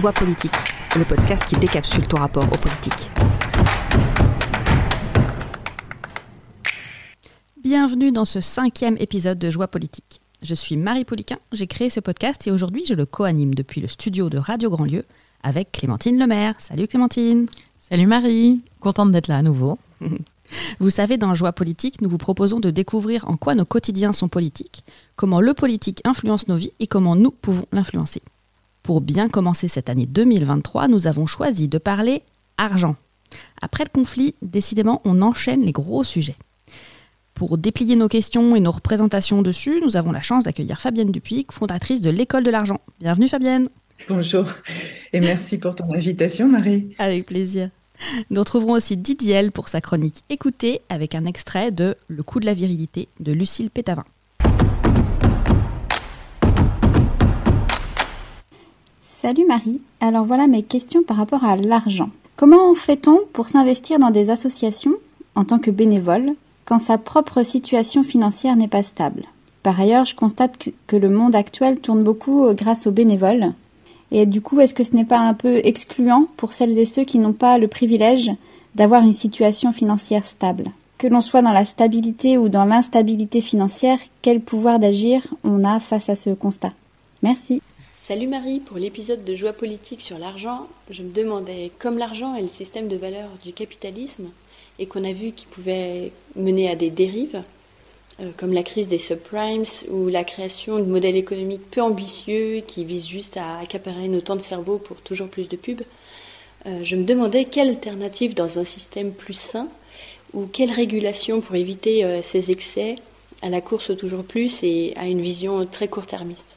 Joie politique, le podcast qui décapsule ton rapport aux politiques. Bienvenue dans ce cinquième épisode de Joie politique. Je suis Marie Poliquin, j'ai créé ce podcast et aujourd'hui je le co-anime depuis le studio de Radio Grandlieu avec Clémentine Lemaire. Salut Clémentine Salut Marie, contente d'être là à nouveau. Vous savez, dans Joie politique, nous vous proposons de découvrir en quoi nos quotidiens sont politiques, comment le politique influence nos vies et comment nous pouvons l'influencer. Pour bien commencer cette année 2023, nous avons choisi de parler argent. Après le conflit, décidément, on enchaîne les gros sujets. Pour déplier nos questions et nos représentations dessus, nous avons la chance d'accueillir Fabienne Dupuy, fondatrice de l'École de l'argent. Bienvenue Fabienne. Bonjour et merci pour ton invitation Marie. Avec plaisir. Nous retrouverons aussi Didier pour sa chronique Écoutez avec un extrait de Le coup de la virilité de Lucille Pétavin. Salut Marie, alors voilà mes questions par rapport à l'argent. Comment fait-on pour s'investir dans des associations en tant que bénévole quand sa propre situation financière n'est pas stable? Par ailleurs, je constate que le monde actuel tourne beaucoup euh, grâce aux bénévoles. Et du coup, est-ce que ce n'est pas un peu excluant pour celles et ceux qui n'ont pas le privilège d'avoir une situation financière stable? Que l'on soit dans la stabilité ou dans l'instabilité financière, quel pouvoir d'agir on a face à ce constat? Merci. Salut Marie, pour l'épisode de Joie politique sur l'argent, je me demandais, comme l'argent est le système de valeur du capitalisme, et qu'on a vu qu'il pouvait mener à des dérives, euh, comme la crise des subprimes ou la création de modèles économiques peu ambitieux qui visent juste à accaparer nos temps de cerveau pour toujours plus de pubs, euh, je me demandais quelle alternative dans un système plus sain ou quelle régulation pour éviter euh, ces excès à la course au toujours plus et à une vision très court-termiste.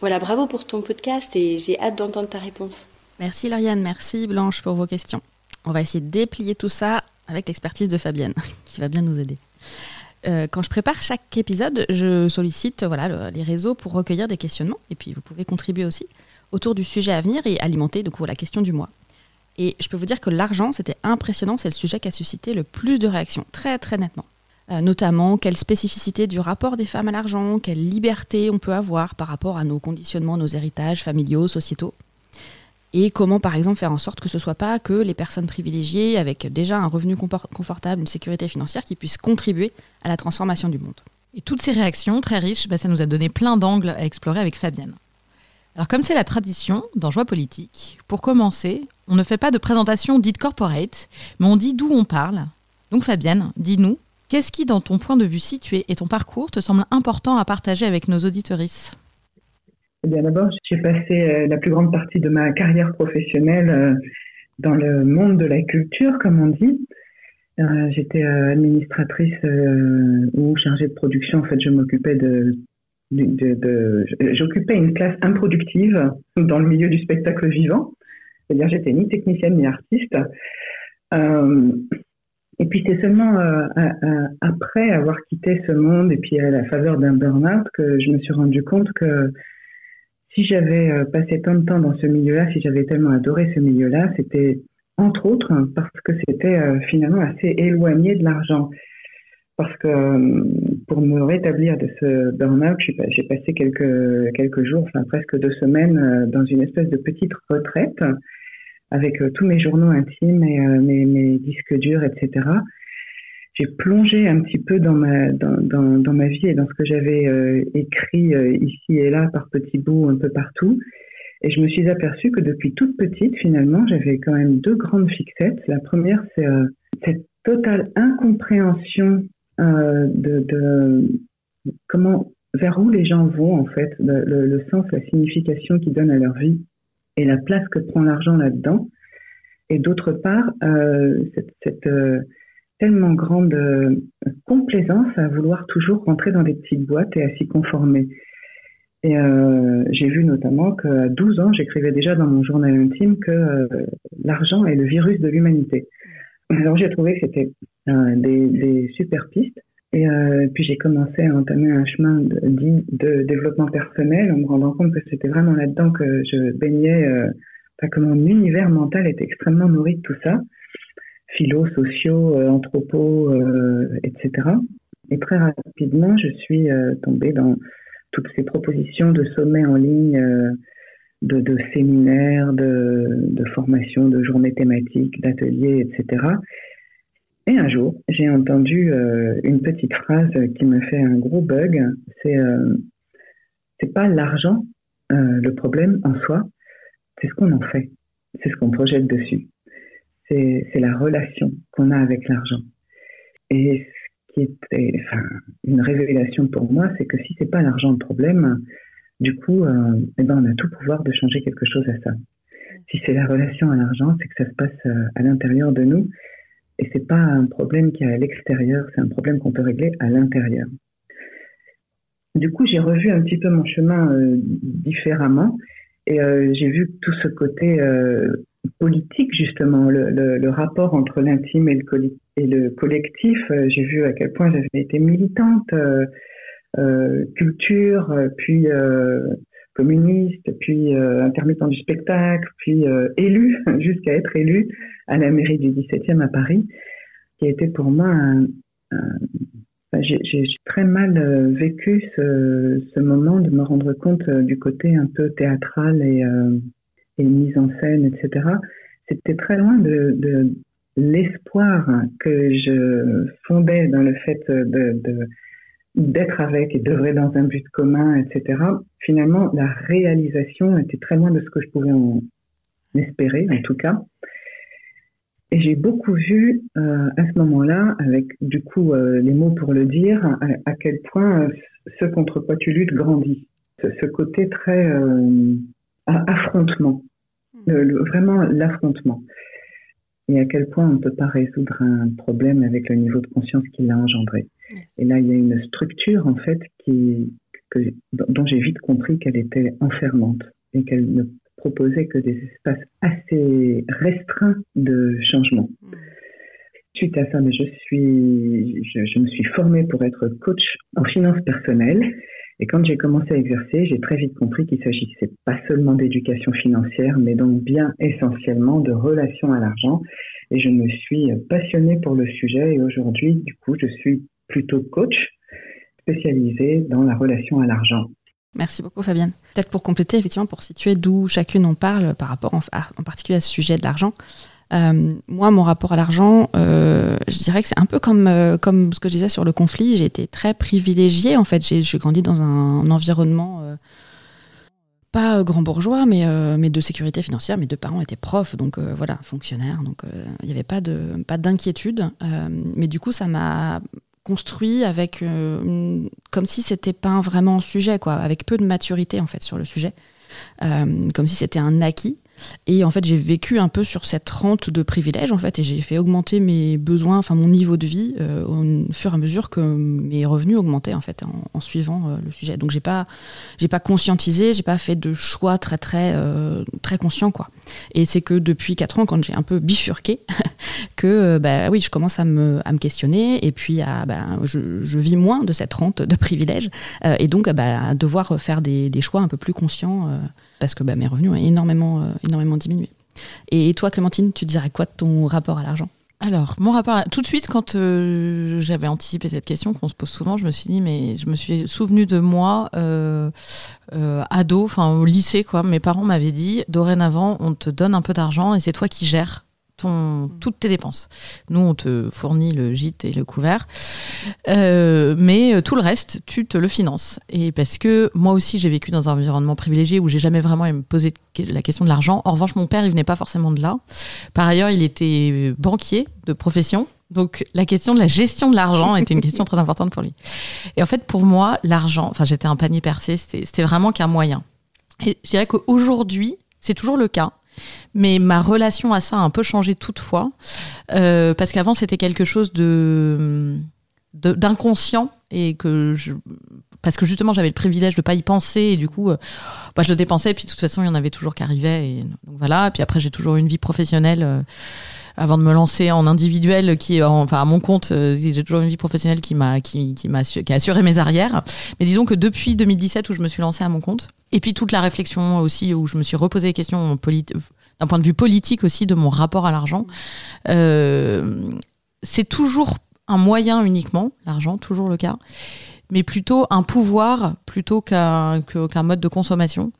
Voilà, bravo pour ton podcast et j'ai hâte d'entendre ta réponse. Merci Lauriane, merci Blanche pour vos questions. On va essayer de déplier tout ça avec l'expertise de Fabienne, qui va bien nous aider. Euh, quand je prépare chaque épisode, je sollicite voilà, les réseaux pour recueillir des questionnements. Et puis, vous pouvez contribuer aussi autour du sujet à venir et alimenter du coup, la question du mois. Et je peux vous dire que l'argent, c'était impressionnant. C'est le sujet qui a suscité le plus de réactions, très très nettement. Euh, notamment, quelle spécificité du rapport des femmes à l'argent, quelle liberté on peut avoir par rapport à nos conditionnements, nos héritages familiaux, sociétaux et comment par exemple faire en sorte que ce ne soit pas que les personnes privilégiées avec déjà un revenu confortable, une sécurité financière qui puissent contribuer à la transformation du monde. Et toutes ces réactions très riches, bah, ça nous a donné plein d'angles à explorer avec Fabienne. Alors comme c'est la tradition dans Joie politique, pour commencer, on ne fait pas de présentation dite corporate, mais on dit d'où on parle. Donc Fabienne, dis-nous, qu'est-ce qui dans ton point de vue situé et ton parcours te semble important à partager avec nos auditorices? Eh bien, d'abord, j'ai passé euh, la plus grande partie de ma carrière professionnelle euh, dans le monde de la culture, comme on dit. Euh, j'étais administratrice ou chargée de production. En fait, je m'occupais de, de, j'occupais une classe improductive dans le milieu du spectacle vivant. C'est-à-dire, j'étais ni technicienne ni artiste. Et puis, c'est seulement après avoir quitté ce monde et puis à la faveur d'un burn-out que je me suis rendu compte que si j'avais euh, passé tant de temps dans ce milieu-là, si j'avais tellement adoré ce milieu-là, c'était entre autres parce que c'était euh, finalement assez éloigné de l'argent. Parce que euh, pour me rétablir de ce burn-out, j'ai passé quelques, quelques jours, enfin presque deux semaines, dans une espèce de petite retraite avec tous mes journaux intimes et mes, mes disques durs, etc j'ai plongé un petit peu dans ma, vie et dans ce que j'avais euh, écrit euh, ici et là par petits bouts un peu partout. Et je me suis aperçue que depuis toute petite, finalement, j'avais quand même deux grandes fixettes. La première, c'est euh, cette totale incompréhension de, de, comment, vers où les gens vont, en fait, le, le, sens, la signification qu'ils donnent à leur vie et la place que prend l'argent là-dedans. Et d'autre part, cette, cette tellement grande euh, complaisance à vouloir toujours rentrer dans des petites boîtes et à s'y conformer. Et euh, j'ai vu notamment qu'à 12 ans, j'écrivais déjà dans mon journal intime que euh, l'argent est le virus de l'humanité. Alors j'ai trouvé que c'était des, super pistes. Et puis j'ai commencé à entamer un chemin de, de, développement personnel en me rendant compte que c'était vraiment là-dedans que je baignais, que mon univers mental était extrêmement nourri de tout ça philo, sociaux, euh, anthropos, euh, etc. Et très rapidement, je suis euh, tombée dans toutes ces propositions de sommets en ligne de, séminaires, de, de formations, de journées thématiques, d'ateliers, etc. Et un jour, j'ai entendu euh, une petite phrase qui me fait un gros bug. C'est euh, c'est pas l'argent euh, le problème en soi, c'est ce qu'on en fait, c'est ce qu'on projette dessus. C'est la relation qu'on a avec l'argent. Et ce qui était enfin, une révélation pour moi, c'est que si c'est pas l'argent le problème, du coup, euh, eh ben, on a tout pouvoir de changer quelque chose à ça. Si c'est la relation à l'argent, c'est que ça se passe à l'intérieur de nous et c'est pas un problème qui est à l'extérieur, c'est un problème qu'on peut régler à l'intérieur. Du coup, j'ai revu un petit peu mon chemin euh, différemment et j'ai vu tout ce côté politique justement, le, rapport entre l'intime et et le collectif. j'ai vu à quel point j'avais été militante euh, culture, euh, puis euh, communiste, puis intermittent du spectacle, puis élu, jusqu'à être élu à la mairie du 17e à Paris, qui a été pour moi un, j'ai très mal vécu ce, moment de me rendre compte du côté un peu théâtral et, et mise en scène, etc. C'était très loin de, l'espoir que je fondais dans le fait d'être avec et d'œuvrer dans un but commun, etc. Finalement, la réalisation était très loin de ce que je pouvais en espérer, en tout cas. Et j'ai beaucoup vu euh, à ce moment-là, avec du coup euh, les mots pour le dire, à, quel point euh, ce contre quoi tu luttes grandit. Ce, côté très affrontement, vraiment l'affrontement. Et à quel point on ne peut pas résoudre un problème avec le niveau de conscience qu'il a engendré. Et là, il y a une structure, en fait, qui, dont j'ai vite compris qu'elle était enfermante et qu'elle ne proposait que des espaces assez restreints de changement. Mm. Suite à ça, je, suis, je, me suis formée pour être coach en finances personnelles. Et quand j'ai commencé à exercer, j'ai très vite compris qu'il s'agissait pas seulement d'éducation financière, mais donc bien essentiellement de relations à l'argent. Et je me suis passionnée pour le sujet et aujourd'hui, du coup, je suis plutôt coach spécialisé dans la relation à l'argent. Merci beaucoup Fabienne. Peut-être pour compléter, effectivement, pour situer d'où chacune on parle par rapport en, particulier à ce sujet de l'argent. Euh, moi, mon rapport à l'argent, euh, je dirais que c'est un peu comme, euh, comme ce que je disais sur le conflit. J'ai été très privilégiée. En fait, j'ai grandi dans un, environnement pas grand bourgeois, mais, mais de sécurité financière. Mes deux parents étaient profs, donc voilà, fonctionnaires. Donc il n'y avait pas d'inquiétude. Pas mais du coup, ça m'a construit avec euh, comme si c'était pas vraiment un sujet quoi avec peu de maturité en fait sur le sujet euh, comme si c'était un acquis et en fait, j'ai vécu un peu sur cette rente de privilèges, en fait, et j'ai fait augmenter mes besoins, enfin mon niveau de vie, euh, au fur et à mesure que mes revenus augmentaient, en fait, en, suivant le sujet. Donc, j'ai pas, j'ai pas conscientisé, j'ai pas fait de choix très, très, très conscients, quoi. Et c'est que depuis 4 ans, quand j'ai un peu bifurqué, que, bah oui, je commence à me, à me questionner, et puis à, bah, je, je, vis moins de cette rente de privilèges, et donc bah, à devoir faire des, des, choix un peu plus conscients parce que bah, mes revenus ont énormément, euh, énormément diminué. Et toi, Clémentine, tu dirais quoi de ton rapport à l'argent? Alors, mon rapport, à... tout de suite, quand euh, j'avais anticipé cette question qu'on se pose souvent, je me suis dit, mais je me suis souvenu de moi, euh, ado, enfin au lycée, quoi. Mes parents m'avaient dit, dorénavant, on te donne un peu d'argent et c'est toi qui gères Mm. toutes tes dépenses. Nous, on te fournit le gîte et le couvert, euh, mais euh, tout le reste, tu te le finances. Et parce que moi aussi, j'ai vécu dans un environnement privilégié où j'ai jamais vraiment posé la question de l'argent. En revanche, mon père, il venait pas forcément de là. Par ailleurs, il était banquier de profession. Donc la question de la gestion de l'argent était une question très importante pour lui. Et en fait, pour moi, l'argent, enfin j'étais un panier percé, c'était vraiment qu'un moyen. Et je dirais qu'aujourd'hui, c'est toujours le cas. Mais ma relation à ça a un peu changé toutefois, euh, parce qu'avant c'était quelque chose de d'inconscient et que parce que justement j'avais le privilège de pas y penser et du coup euh, bah, je le dépensais et puis de toute façon il y en avait toujours qui arrivaient et donc voilà puis après j'ai toujours eu une vie professionnelle euh, avant de me lancer en individuel, qui enfin à mon compte, j'ai toujours une vie professionnelle qui m'a qui, m'a qui a assuré mes arrières. Mais disons que depuis 2017 où je me suis lancée à mon compte, et puis toute la réflexion aussi où je me suis reposé les questions d'un point de vue politique aussi de mon rapport à l'argent, euh, c'est toujours un moyen uniquement, l'argent, toujours le cas. Mais plutôt un pouvoir plutôt qu'un mode de consommation.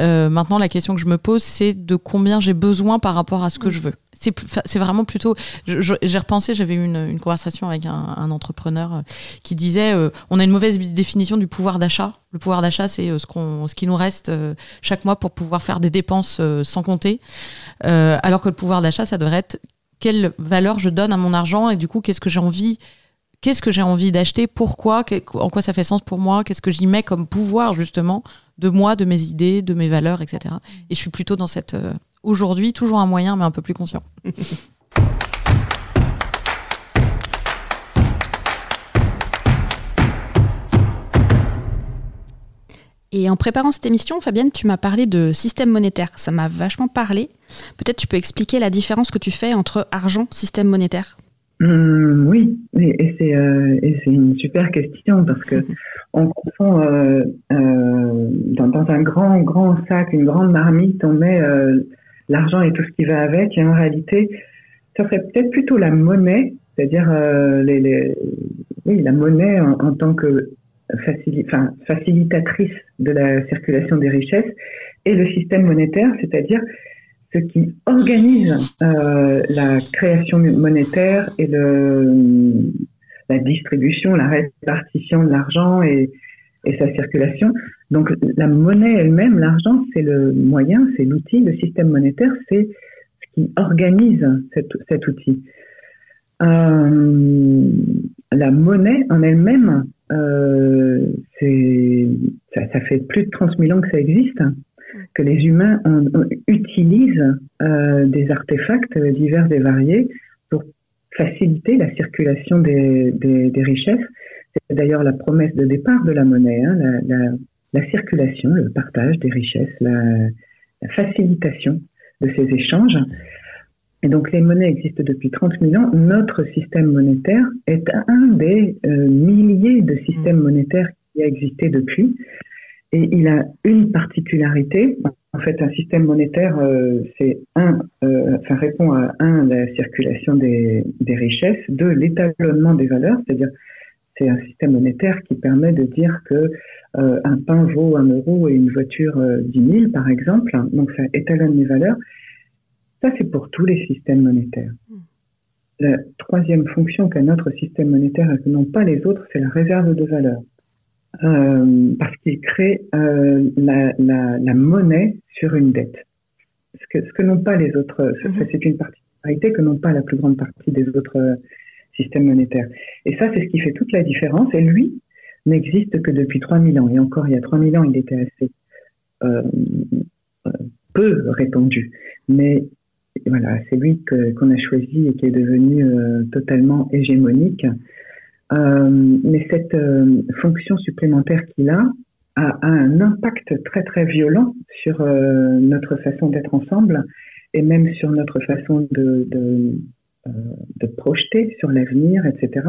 Euh, maintenant, la question que je me pose, c'est de combien j'ai besoin par rapport à ce que je veux. C'est vraiment plutôt. J'ai repensé, j'avais eu une, conversation avec un, entrepreneur euh, qui disait euh, on a une mauvaise définition du pouvoir d'achat. Le pouvoir d'achat, c'est ce, ce qui nous reste chaque mois pour pouvoir faire des dépenses sans compter. alors que le pouvoir d'achat, ça devrait être quelle valeur je donne à mon argent et du coup, qu'est-ce que j'ai envie qu'est-ce que j'ai envie d'acheter, pourquoi, en quoi ça fait sens pour moi, qu'est-ce que j'y mets comme pouvoir justement de moi, de mes idées, de mes valeurs, etc. Et je suis plutôt dans cette euh, aujourd'hui toujours un moyen, mais un peu plus conscient. Et en préparant cette émission, Fabienne, tu m'as parlé de système monétaire. Ça m'a vachement parlé. Peut-être tu peux expliquer la différence que tu fais entre argent, système monétaire? Hum, oui, et, c'est euh, c'est une super question parce que on confond euh, euh, dans, dans, un grand grand sac, une grande marmite, on met euh, l'argent et tout ce qui va avec, et en réalité, ça serait peut-être plutôt la monnaie, c'est-à-dire euh, les, les, oui, la monnaie en, en tant que facili enfin, facilitatrice de la circulation des richesses, et le système monétaire, c'est-à-dire ce qui organise euh, la création monétaire et la distribution, la répartition de l'argent et, sa circulation. Donc la monnaie elle-même, l'argent, c'est le moyen, c'est l'outil. Le système monétaire, c'est ce qui organise cet, cet outil. Euh, la monnaie en elle-même, euh, ça, ça fait plus de 30 000 ans que ça existe que les humains utilisent euh, des artefacts divers et variés pour faciliter la circulation des, richesses. C'est d'ailleurs la promesse de départ de la monnaie, hein, la, circulation, le partage des richesses, la, facilitation de ces échanges. Et donc les monnaies existent depuis 30 000 ans. Notre système monétaire est un des euh, milliers de systèmes monétaires qui a existé depuis. Et il a une particularité. En fait, un système monétaire, euh, c'est un, euh, enfin répond à un la circulation des, richesses, deux l'étalonnement des valeurs, c'est-à-dire c'est un système monétaire qui permet de dire que euh, un pain vaut un euro et une voiture dix mille, par exemple. Donc ça étalonne les valeurs. Ça, c'est pour tous les systèmes monétaires. La troisième fonction qu'a notre système monétaire et que n'ont pas les autres, c'est la réserve de valeur. Euh, parce qu'il crée euh, la, la, la, monnaie sur une dette. Ce que, ce que n'ont pas les autres, mhm. c'est une particularité que n'ont pas la plus grande partie des autres euh, systèmes monétaires. Et ça, c'est ce qui fait toute la différence. Et lui n'existe que depuis 3000 ans. Et encore, il y a 3000 ans, il était assez euh, peu répandu. Mais voilà, c'est lui qu'on a choisi et qui est devenu totalement hégémonique. Euh, mais cette euh, fonction supplémentaire qu'il a, a, un impact très très violent sur euh, notre façon d'être ensemble et même sur notre façon de, de, de projeter sur l'avenir, etc.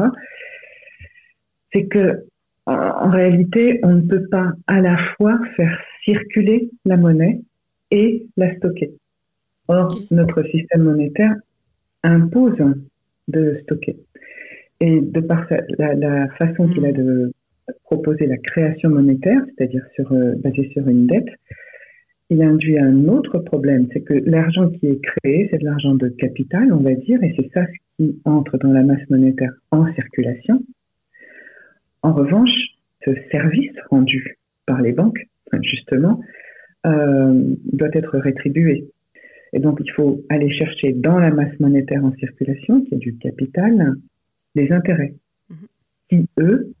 C'est que en réalité, on ne peut pas à la fois faire circuler la monnaie et la stocker. Or, notre système monétaire impose de stocker. Et de par la, façon qu'il a mm. de proposer la création monétaire, c'est-à-dire sur, euh, basée sur une dette, il induit un autre problème, c'est que l'argent qui est créé, c'est de l'argent de capital, on va dire, et c'est ça qui entre dans la masse monétaire en circulation. En revanche, ce service rendu par les banques, justement, euh, doit être rétribué. Et donc, il faut aller chercher dans la masse monétaire en circulation, qui est du capital, les intérêts, mhm. qui, eux,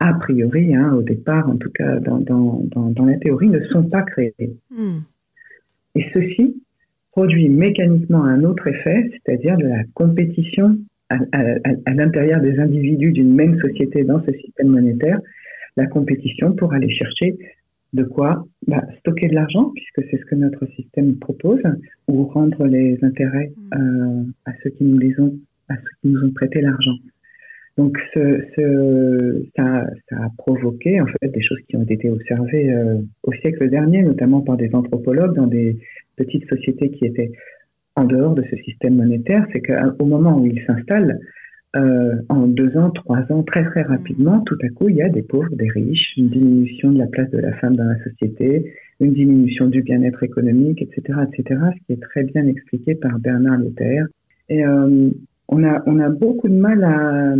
a priori, hein, au départ, en tout cas dans, dans, dans, la théorie, ne sont pas créés. Hmm. Et ceci produit mécaniquement un autre effet, c'est-à-dire de la compétition à, à, l'intérieur des individus d'une même société dans ce système monétaire, la compétition pour aller chercher de quoi bah, stocker de l'argent, puisque c'est ce que notre système propose, ou rendre les intérêts hmm. euh, à ceux qui nous les ont, à ceux qui nous ont prêté l'argent. Donc, ça, a provoqué en fait des choses qui ont été observées euh, au siècle dernier, notamment par des anthropologues dans des petites sociétés qui étaient en dehors de ce système monétaire. C'est qu'au moment où ils s'installent, euh, en deux ans, trois ans, très très rapidement, tout à coup, il y a des pauvres, des riches, une diminution de la place de la femme dans la société, une diminution du bien-être économique, etc., etc., ce qui est très bien expliqué par Bernard Luther. On, a, on a beaucoup de mal à,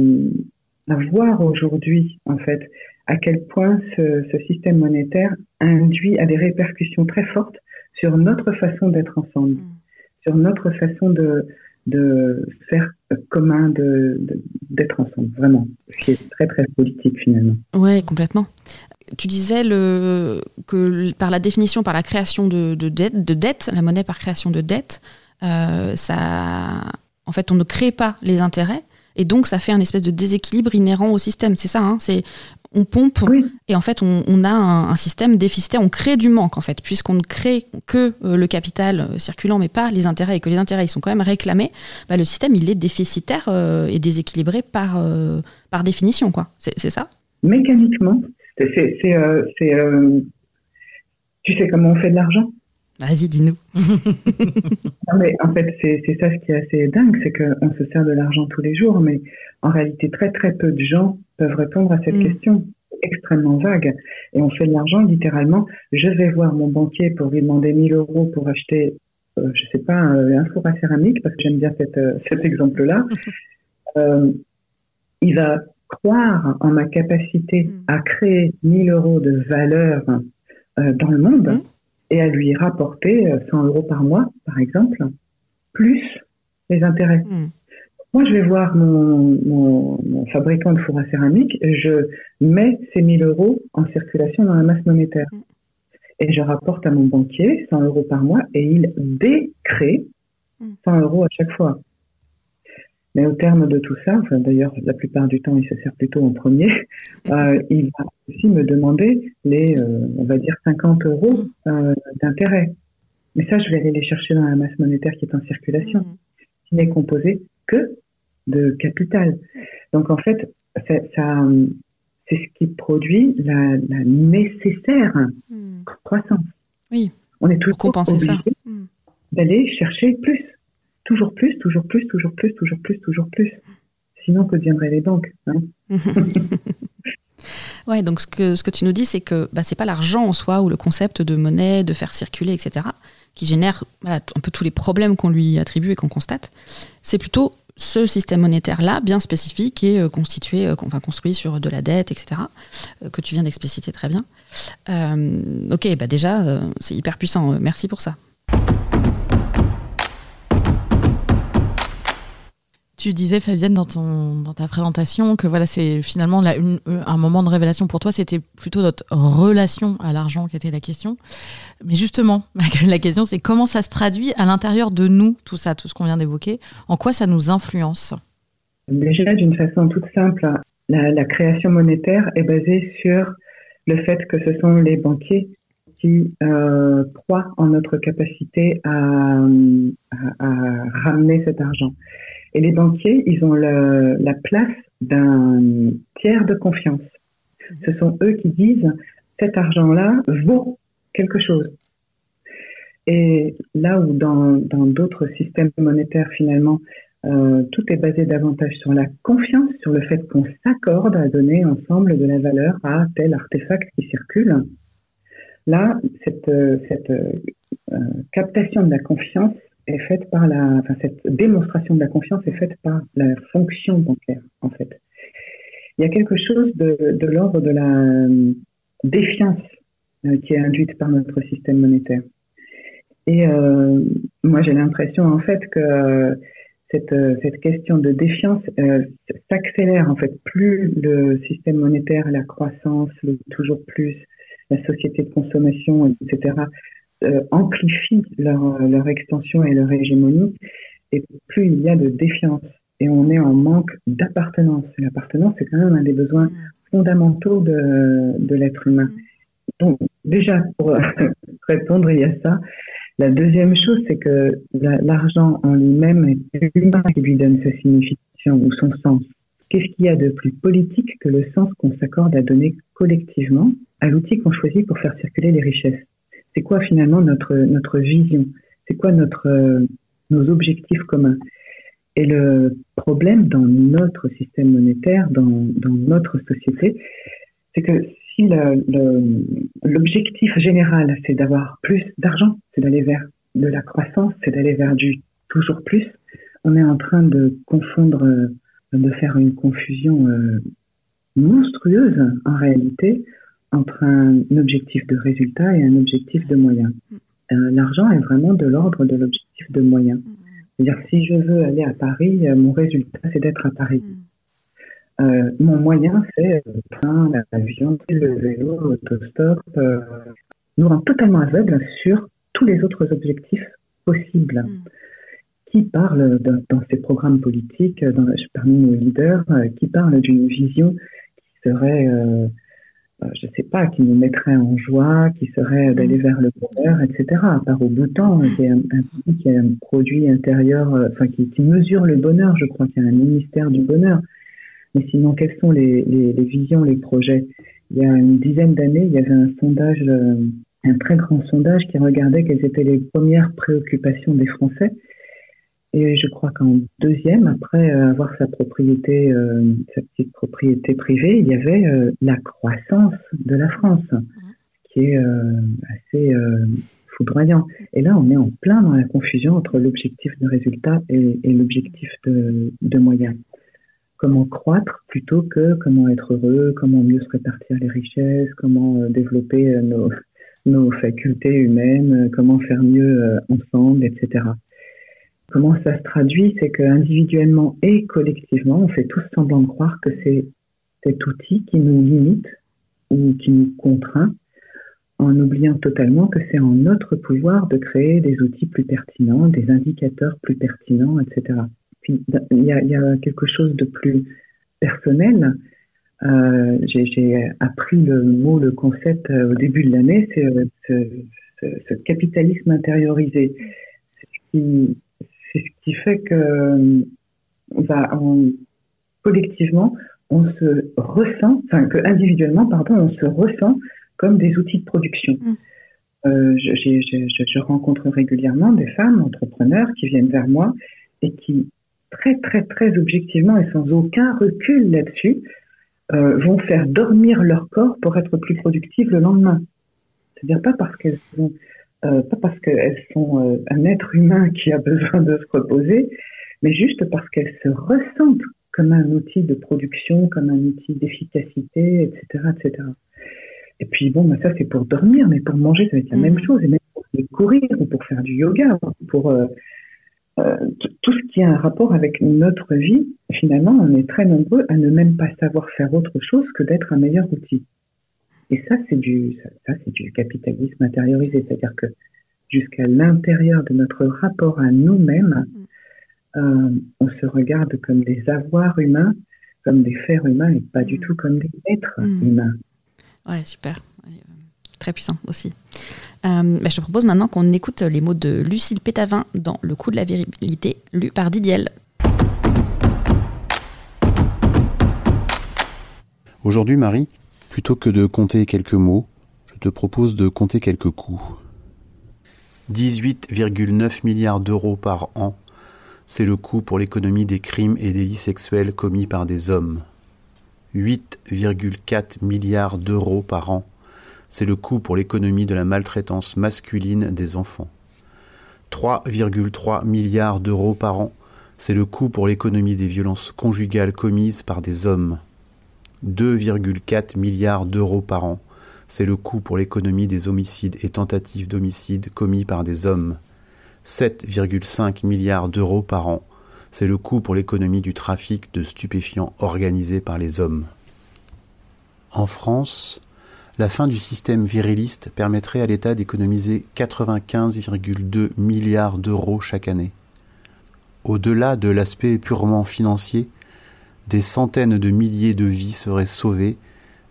à voir aujourd'hui, en fait, à quel point ce, ce système monétaire induit, a des répercussions très fortes sur notre façon d'être ensemble, mm. sur notre façon de, de faire commun, de, d'être ensemble, vraiment. C'est très, très politique finalement. Oui, complètement. Tu disais le, que par la définition, par la création de, de, dette, de dette, la monnaie par création de dette, euh, ça, en fait, on ne crée pas les intérêts, et donc ça fait un espèce de déséquilibre inhérent au système. C'est ça, hein c'est on pompe et en fait on, a un, système déficitaire, on crée du manque en fait, puisqu'on ne crée que euh, le capital euh, circulant mais pas les intérêts et que les intérêts ils sont quand même réclamés, bah, le système il est déficitaire euh, et déséquilibré par, par définition quoi. C'est ça? Mécaniquement, c'est tu sais comment on fait de l'argent? Vas-y, dis-nous. mais en fait, c'est ça ce qui est assez dingue, c'est qu'on se sert de l'argent tous les jours, mais en réalité, très très peu de gens peuvent répondre à cette mm. question extrêmement vague. Et on fait de l'argent littéralement. Je vais voir mon banquier pour lui demander 1000 euros pour acheter, euh, je sais pas, un, four à céramique, parce que j'aime bien cette, euh, cet exemple-là. Euh, il va croire en ma capacité mm. à créer 1000 euros de valeur dans le monde. Mm et à lui rapporter 100 euh, euros par mois, par exemple, plus les intérêts. Hmm. Moi, je vais voir mon, mon, fabricant de four à céramique, je mets ces 1000 euros en circulation dans la masse monétaire. Hmm. Et je rapporte à mon banquier 100 euros par mois et il décrée 100 hmm. euros à chaque fois. Mais au terme de tout ça, enfin, d'ailleurs, la plupart du temps, il se sert plutôt en premier, euh, il va aussi me demander les, euh, on va dire, 50 euros euh, d'intérêt. Mais ça, je vais aller les chercher dans la masse monétaire qui est en circulation, mmh. qui n'est composée que de capital. Donc, en fait, ça, c'est ce qui produit la, nécessaire mmh. croissance. Oui. On est toujours obligé mmh. d'aller chercher plus toujours plus, toujours plus, toujours plus, toujours plus, toujours plus. Sinon, que viendraient les banques hein Ouais, donc ce que, ce que tu nous dis, c'est que bah, c'est pas l'argent en soi ou le concept de monnaie, de faire circuler, etc., qui génère un peu tous les problèmes qu'on lui attribue et qu'on constate. C'est plutôt ce système monétaire-là, bien spécifique et euh, constitué, euh, enfin, construit sur de la dette, etc., euh, que tu viens d'expliciter très bien. ok, bah déjà, c'est hyper puissant. merci pour ça. Tu disais, Fabienne, dans, ton, dans ta présentation, que voilà, c'est finalement euh, un moment de révélation pour toi, c'était plutôt notre relation à l'argent qui était la question. Mais justement, la question, c'est comment ça se traduit à l'intérieur de nous, tout ça, tout ce qu'on vient d'évoquer, en quoi ça nous influence? Déjà, d'une façon toute simple, la, création monétaire est basée sur le fait que ce sont les banquiers qui euh, croient en notre capacité à, à ramener cet argent. Et les banquiers, ils ont la place d'un tiers de confiance. Ce sont eux qui disent cet argent-là vaut quelque chose. Et là où dans d'autres systèmes monétaires, finalement, euh, tout est basé davantage sur la confiance, sur le fait qu'on s'accorde à donner ensemble de la valeur à tel artefact qui circule. Là, cette, cette euh, captation de la confiance est faite par la, enfin, cette démonstration de la confiance est faite par la fonction bancaire, en fait. Il y a quelque chose de, de l'ordre de la euh, défiance euh, qui est induite par notre système monétaire. Et euh, moi, j'ai l'impression, en fait, que cette, cette question de défiance s'accélère, en fait. Plus le système monétaire, la croissance, le toujours plus, la société de consommation, etc., euh, amplifient leur, leur extension et leur hégémonie, et plus il y a de défiance. Et on est en manque d'appartenance. L'appartenance, c'est quand même un des besoins fondamentaux de, de l'être humain. Donc, déjà, pour répondre, il y a ça. La deuxième chose, c'est que l'argent en lui-même est l'humain qui lui donne sa signification ou son sens. Qu'est-ce qu'il y a de plus politique que le sens qu'on s'accorde à donner collectivement à l'outil qu'on choisit pour faire circuler les richesses? C'est quoi finalement notre, notre vision? C'est quoi notre, euh, nos objectifs communs? Et le problème dans notre système monétaire, dans, dans notre société, c'est que si l'objectif général, c'est d'avoir plus d'argent, c'est d'aller vers de la croissance, c'est d'aller vers du toujours plus, on est en train de confondre, euh, de faire une confusion euh, monstrueuse en réalité entre un objectif de résultat et un objectif de moyen. Mm. Euh, l'argent est vraiment de l'ordre de l'objectif de moyen. Mm. C'est-à-dire si je veux aller à Paris, mon résultat c'est d'être à Paris. Mm. Euh, mon moyen, c'est le train, l'avion, le vélo, l'autostop, euh, nous rend totalement aveugles sur tous les autres objectifs possibles. Mm. Qui parle dans ces programmes politiques, dans, parmi nos leaders, euh, qui parle d'une vision qui serait, euh, je ne sais pas, qui nous mettrait en joie, qui serait d'aller mm. vers le bonheur, etc. À part au Bhoutan, qui est un, un, qui a un produit intérieur, enfin qui, qui mesure le bonheur, je crois qu'il y a un ministère du bonheur. Mais sinon, quelles sont les, visions, les projets? Il y a une dizaine d'années, il y avait un sondage, euh, un très grand sondage qui regardait quelles étaient les premières préoccupations des Français. Et je crois qu'en deuxième, après avoir sa propriété, euh, sa petite propriété privée, il y avait euh, la croissance de la France, qui est assez foudroyant. Et là, on est en plein dans la confusion entre l'objectif de résultat et, l'objectif de, de moyens comment croître plutôt que comment être heureux, comment mieux se répartir les richesses, comment euh, développer euh, nos, facultés humaines, euh, comment faire mieux ensemble, etc. Comment ça se traduit C'est qu'individuellement et collectivement, on fait tous semblant de croire que c'est cet outil qui nous limite ou qui nous contraint, en oubliant totalement que c'est en notre pouvoir de créer des outils plus pertinents, des indicateurs plus pertinents, etc il y, a, quelque chose de plus personnel. Euh, j'ai appris le mot, le concept euh, au début de l'année, c'est euh, ce, capitalisme intériorisé. C'est ce, qui fait que collectivement, on se ressent, enfin que individuellement, pardon, on se ressent comme des outils de production. Mm. je, je, rencontre régulièrement des femmes entrepreneurs qui viennent vers moi et qui très, très, très objectivement et sans aucun recul là-dessus, euh, vont faire dormir leur corps pour être plus productives le lendemain. C'est-à-dire pas parce qu'elles sont, euh, pas parce qu'elles sont euh, un être humain qui a besoin de se reposer, mais juste parce qu'elles se ressentent comme un outil de production, comme un outil d'efficacité, etc., etc. Et puis bon, bah, ça c'est pour dormir, mais pour manger, ça va être la mmh. même chose, et même pour courir ou pour faire du yoga, pour euh, tout ce qui a un rapport avec notre vie, finalement, on est très nombreux à ne même pas savoir faire autre chose que d'être un meilleur outil. Et ça, c'est du, ça, c'est du capitalisme intériorisé, c'est-à-dire que jusqu'à l'intérieur de notre rapport à nous-mêmes, euh, on se regarde comme des avoirs humains, comme des fers humains et pas du mm. tout comme des êtres mm. humains. Ouais, super. Très puissant aussi. Euh, bah, je te propose maintenant qu'on écoute les mots de Lucille Pétavin dans Le coup de la virilité, lu par Didiel. Aujourd'hui, Marie, plutôt que de compter quelques mots, je te propose de compter quelques coûts. 18,9 milliards d'euros par an, c'est le coût pour l'économie des crimes et délits sexuels commis par des hommes. 8,4 milliards d'euros par an, c'est le coût pour l'économie de la maltraitance masculine des enfants. 3,3 milliards d'euros par an, c'est le coût pour l'économie des violences conjugales commises par des hommes. 2,4 milliards d'euros par an, c'est le coût pour l'économie des homicides et tentatives d'homicide commis par des hommes. 7,5 milliards d'euros par an, c'est le coût pour l'économie du trafic de stupéfiants organisé par les hommes. En France, la fin du système viriliste permettrait à l'État d'économiser 95,2 milliards d'euros chaque année. Au-delà de l'aspect purement financier, des centaines de milliers de vies seraient sauvées,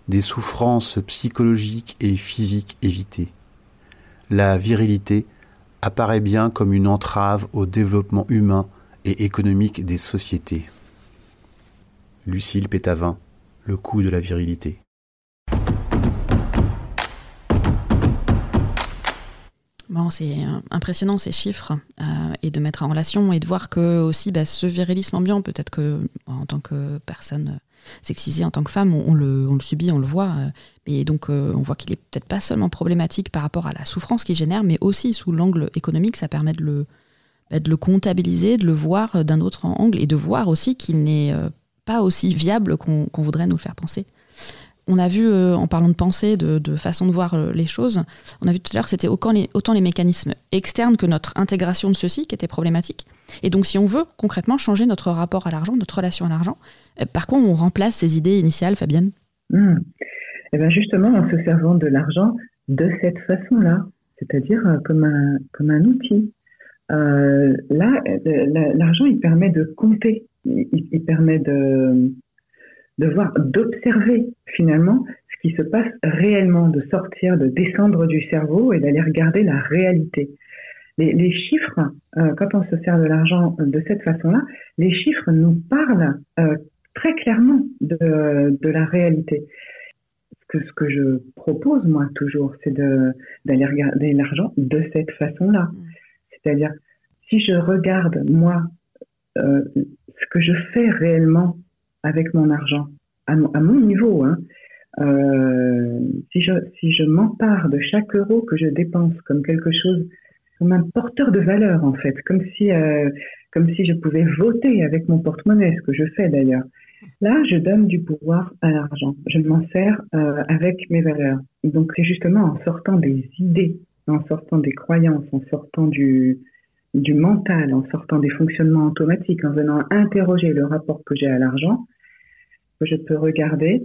des souffrances psychologiques et physiques évitées. La virilité apparaît bien comme une entrave au développement humain et économique des sociétés. Lucille Pétavin, Le coût de la virilité. Bon, c'est euh, impressionnant ces chiffres. Euh, et de mettre en relation et de voir que aussi bah, ce virilisme ambiant, peut-être que en tant que personne sexisée, en tant que femme, on, le, subit, on le voit. et donc on voit qu'il est peut-être pas seulement problématique par rapport à la souffrance qu'il génère, mais aussi sous l'angle économique, ça permet de le, bah, de le comptabiliser, de le voir d'un autre angle et de voir aussi qu'il n'est pas aussi viable qu'on voudrait nous le faire penser on a vu, euh, en parlant de pensée, de, façon de voir euh, les choses, on a vu tout à l'heure que c'était autant les, mécanismes externes que notre intégration de ceux-ci qui étaient problématiques. Et donc, si on veut concrètement changer notre rapport à l'argent, notre relation à l'argent, euh, par quoi on remplace ces idées initiales, Fabienne? Hmm. Eh bien, justement, en se servant de l'argent de cette façon-là, c'est-à-dire comme un, comme un outil. là, l'argent, il permet de compter, il permet de, de voir, d'observer finalement ce qui se passe réellement, de sortir, de descendre du cerveau et d'aller regarder la réalité. Les, chiffres, euh, quand on se sert de l'argent de cette façon-là, les chiffres nous parlent euh, très clairement de, de, la réalité. Ce que, ce que je propose, moi, toujours, c'est d'aller regarder l'argent de cette façon-là. C'est-à-dire, si je regarde, moi, euh, ce que je fais réellement avec mon argent, à, mon niveau. Hein. Euh, si je, m'empare de chaque euro que je dépense comme quelque chose, comme un porteur de valeur en fait, comme si, euh, comme si je pouvais voter avec mon porte-monnaie, ce que je fais d'ailleurs. Là, je donne du pouvoir à l'argent. Je m'en sers euh, avec mes valeurs. Donc, c'est justement en sortant des idées, en sortant des croyances, en sortant du, du mental, en sortant des fonctionnements automatiques, en venant interroger le rapport que j'ai à l'argent, que je peux regarder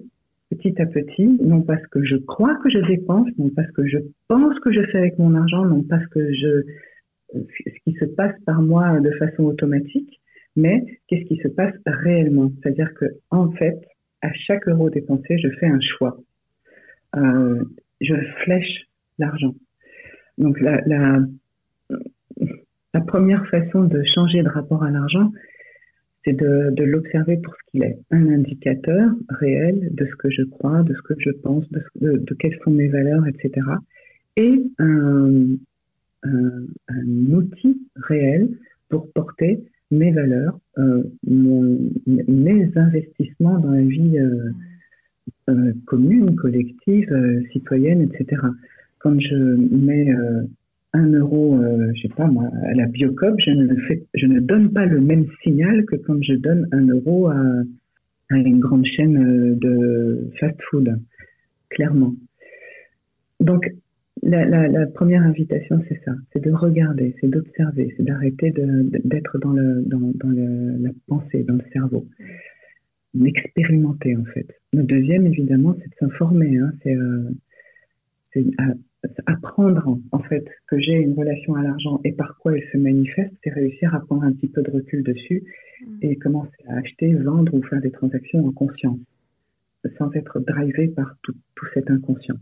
petit à petit, non pas ce que je crois que je dépense, non pas ce que je pense que je fais avec mon argent, non pas ce que je, ce qui se passe par moi de façon automatique, mais qu'est-ce qui se passe réellement. C'est-à-dire que, en fait, à chaque euro dépensé, je fais un choix. Euh, je flèche l'argent. Donc, la, la, la première façon de changer de rapport à l'argent, c'est de, l'observer pour ce qu'il est, un indicateur réel de ce que je crois, de ce que je pense, de, de, quelles sont mes valeurs, etc. Et un, outil réel pour porter mes valeurs, euh, mes investissements dans la vie euh, euh, commune, collective, citoyenne, etc. Quand je mets un euro, euh, je sais pas moi, à la Biocop, je ne, je ne donne pas le même signal que quand je donne un euro à, une grande chaîne euh, de fast-food, clairement. Donc, la, première invitation, c'est ça, c'est de regarder, c'est d'observer, c'est d'arrêter d'être dans, la pensée, dans le cerveau, d'expérimenter en fait. Le deuxième, évidemment, c'est de s'informer, hein, c'est euh, apprendre en fait que j'ai une relation à l'argent et par quoi elle se manifeste, c'est réussir à prendre un petit peu de recul dessus mm. et commencer à acheter, vendre ou faire des transactions en conscience, sans être drivé par tout, cet inconscient.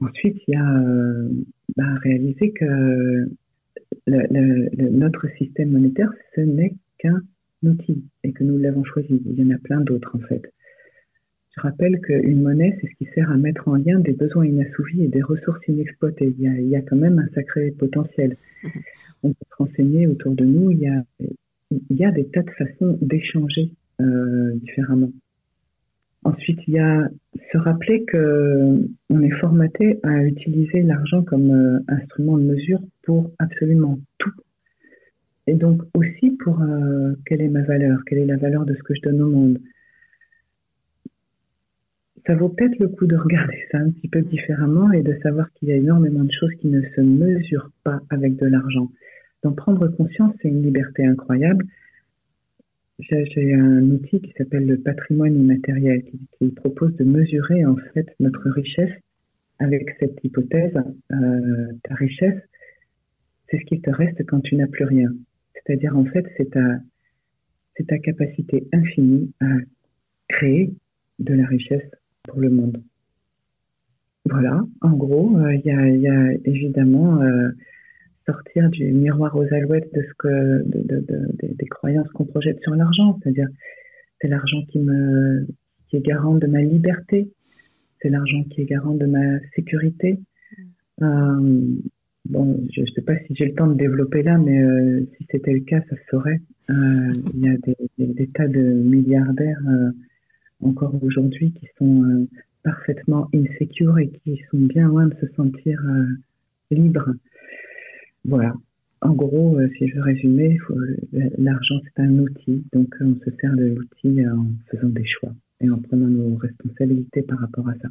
Ensuite, il y a euh, bah, réaliser que notre système monétaire, ce n'est qu'un outil et que nous l'avons choisi. Il y en a plein d'autres en fait. Je rappelle qu'une monnaie, c'est ce qui sert à mettre en lien des besoins inassouvis et des ressources inexploitées. Il y a, quand même un sacré potentiel. On peut se renseigner autour de nous, il y a, il y a des tas de façons d'échanger euh, différemment. Ensuite, il y a se rappeler que on est formaté à utiliser l'argent comme euh, instrument de mesure pour absolument tout. Et donc aussi pour euh, quelle est ma valeur, quelle est la valeur de ce que je donne au monde, ça vaut peut-être le coup de regarder ça un petit peu différemment et de savoir qu'il y a énormément de choses qui ne se mesurent pas avec de l'argent. D'en prendre conscience, c'est une liberté incroyable. J'ai un outil qui s'appelle le patrimoine immatériel qui, propose de mesurer en fait notre richesse avec cette hypothèse. Euh, ta richesse, c'est ce qui te reste quand tu n'as plus rien. C'est-à-dire en fait, c'est ta, capacité infinie à créer de la richesse pour le monde. Voilà, en gros, euh, il y, a, évidemment euh, sortir du miroir aux alouettes de ce que, des croyances qu'on projette sur l'argent, c'est-à-dire c'est l'argent qui me qui est garant de ma liberté, c'est l'argent qui est garant de ma sécurité. Euh, bon, je ne sais pas si j'ai le temps de développer là, mais si c'était le cas, ça se saurait. il y a des, tas de milliardaires encore aujourd'hui qui sont parfaitement insecure et qui sont bien loin de se sentir libres. Voilà. En gros, si je veux résumer, l'argent c'est un outil, donc on se sert de l'outil en faisant des choix et en prenant nos responsabilités par rapport à ça.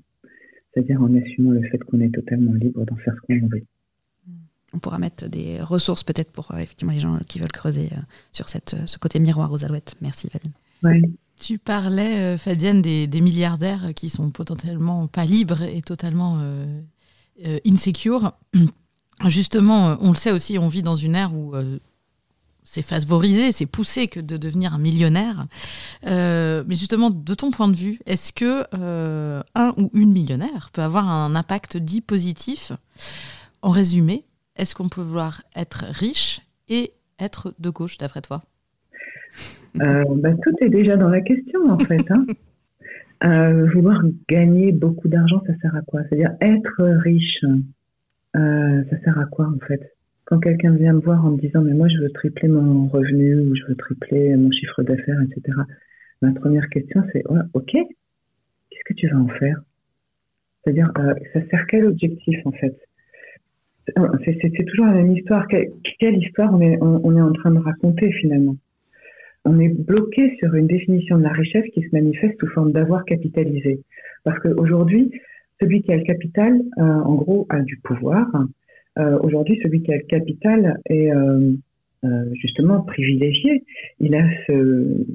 C'est-à-dire en assumant le fait qu'on est totalement libre d'en faire ce qu'on veut. On pourra mettre des ressources peut-être pour euh, effectivement les gens qui veulent creuser euh, sur cette, euh, ce côté miroir aux alouettes. Merci Fabienne. Tu parlais, Fabienne, des, milliardaires qui sont potentiellement pas libres et totalement insecures. Justement, on le sait aussi, on vit dans une ère où c'est favoriser, c'est pousser que de devenir un millionnaire. Euh, mais justement, de ton point de vue, est-ce que euh, un ou une millionnaire peut avoir un impact dit positif? En résumé, est-ce qu'on peut vouloir être riche et être de gauche, d'après toi? Euh, bah, Tout est déjà dans la question, en fait. Hein. vouloir gagner beaucoup d'argent, ça sert à quoi? C'est-à-dire être riche, ça sert à quoi, en fait? Quand quelqu'un vient me voir en me disant mais moi je veux tripler mon revenu ou je veux tripler mon chiffre d'affaires, etc. Ma première question c'est ok, qu'est-ce que tu vas en faire? C'est-à-dire euh, ça sert quel objectif en fait? C'est toujours la même histoire. Quelle, histoire on, est en train de raconter finalement? On est bloqué sur une définition de la richesse qui se manifeste sous forme d'avoir capitalisé. Parce qu'aujourd'hui, celui qui a le capital, euh, en gros, a du pouvoir, euh, aujourd'hui, celui qui a le capital est euh, justement privilégié. Il a ce,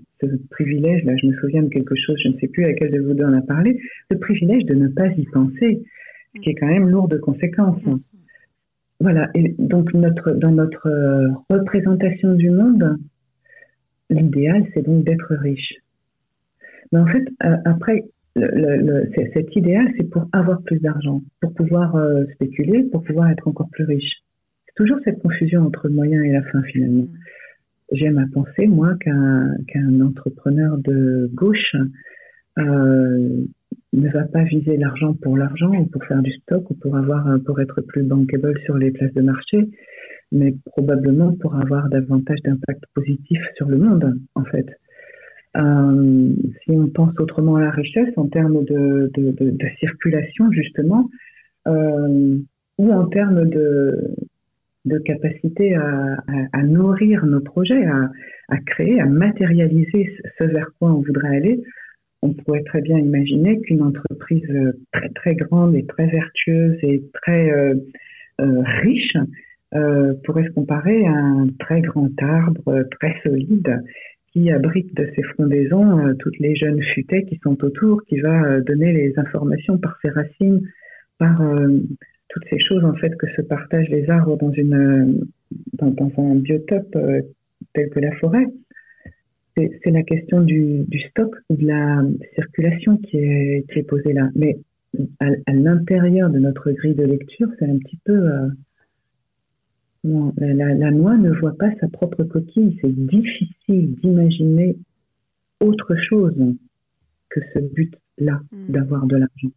privilège, là je me souviens de quelque chose, je ne sais plus à quel de vous deux en a parlé, le privilège de ne pas y penser, ce qui est quand même lourd de conséquences. Voilà, et donc notre, dans notre représentation du monde, l'idéal c'est donc d'être riche. Mais en fait, après, le, cet idéal, c'est pour avoir plus d'argent, pour pouvoir euh, spéculer, pour pouvoir être encore plus riche. C'est toujours cette confusion entre le moyen et la fin finalement. Mm. J'aime à penser, moi, qu'un entrepreneur de gauche euh, ne va pas viser l'argent pour l'argent ou pour faire du stock ou pour avoir pour être plus bankable sur les places de marché, mais probablement pour avoir davantage d'impact positif sur le monde, en fait. Euh, si on pense autrement à la richesse en termes de, de, circulation justement, euh, ou en termes de, de capacité à, à, nourrir nos projets, à, à, créer, à matérialiser ce vers quoi on voudrait aller, on pourrait très bien imaginer qu'une entreprise très très grande et très vertueuse et très euh riche euh, pourrait se comparer à un très grand arbre très solide qui abrite de ses frondaisons euh, toutes les jeunes futaies qui sont autour, qui va euh, donner les informations par ses racines, par euh, toutes ces choses en fait que se partagent les arbres dans une dans, un biotope tel que la forêt. C'est la question du, stock ou de la circulation qui est, posée là. Mais à l'intérieur de notre grille de lecture, c'est un petit peu non, la, noix ne voit pas sa propre coquille. C'est difficile d'imaginer autre chose que ce but-là hmm. d'avoir de l'argent.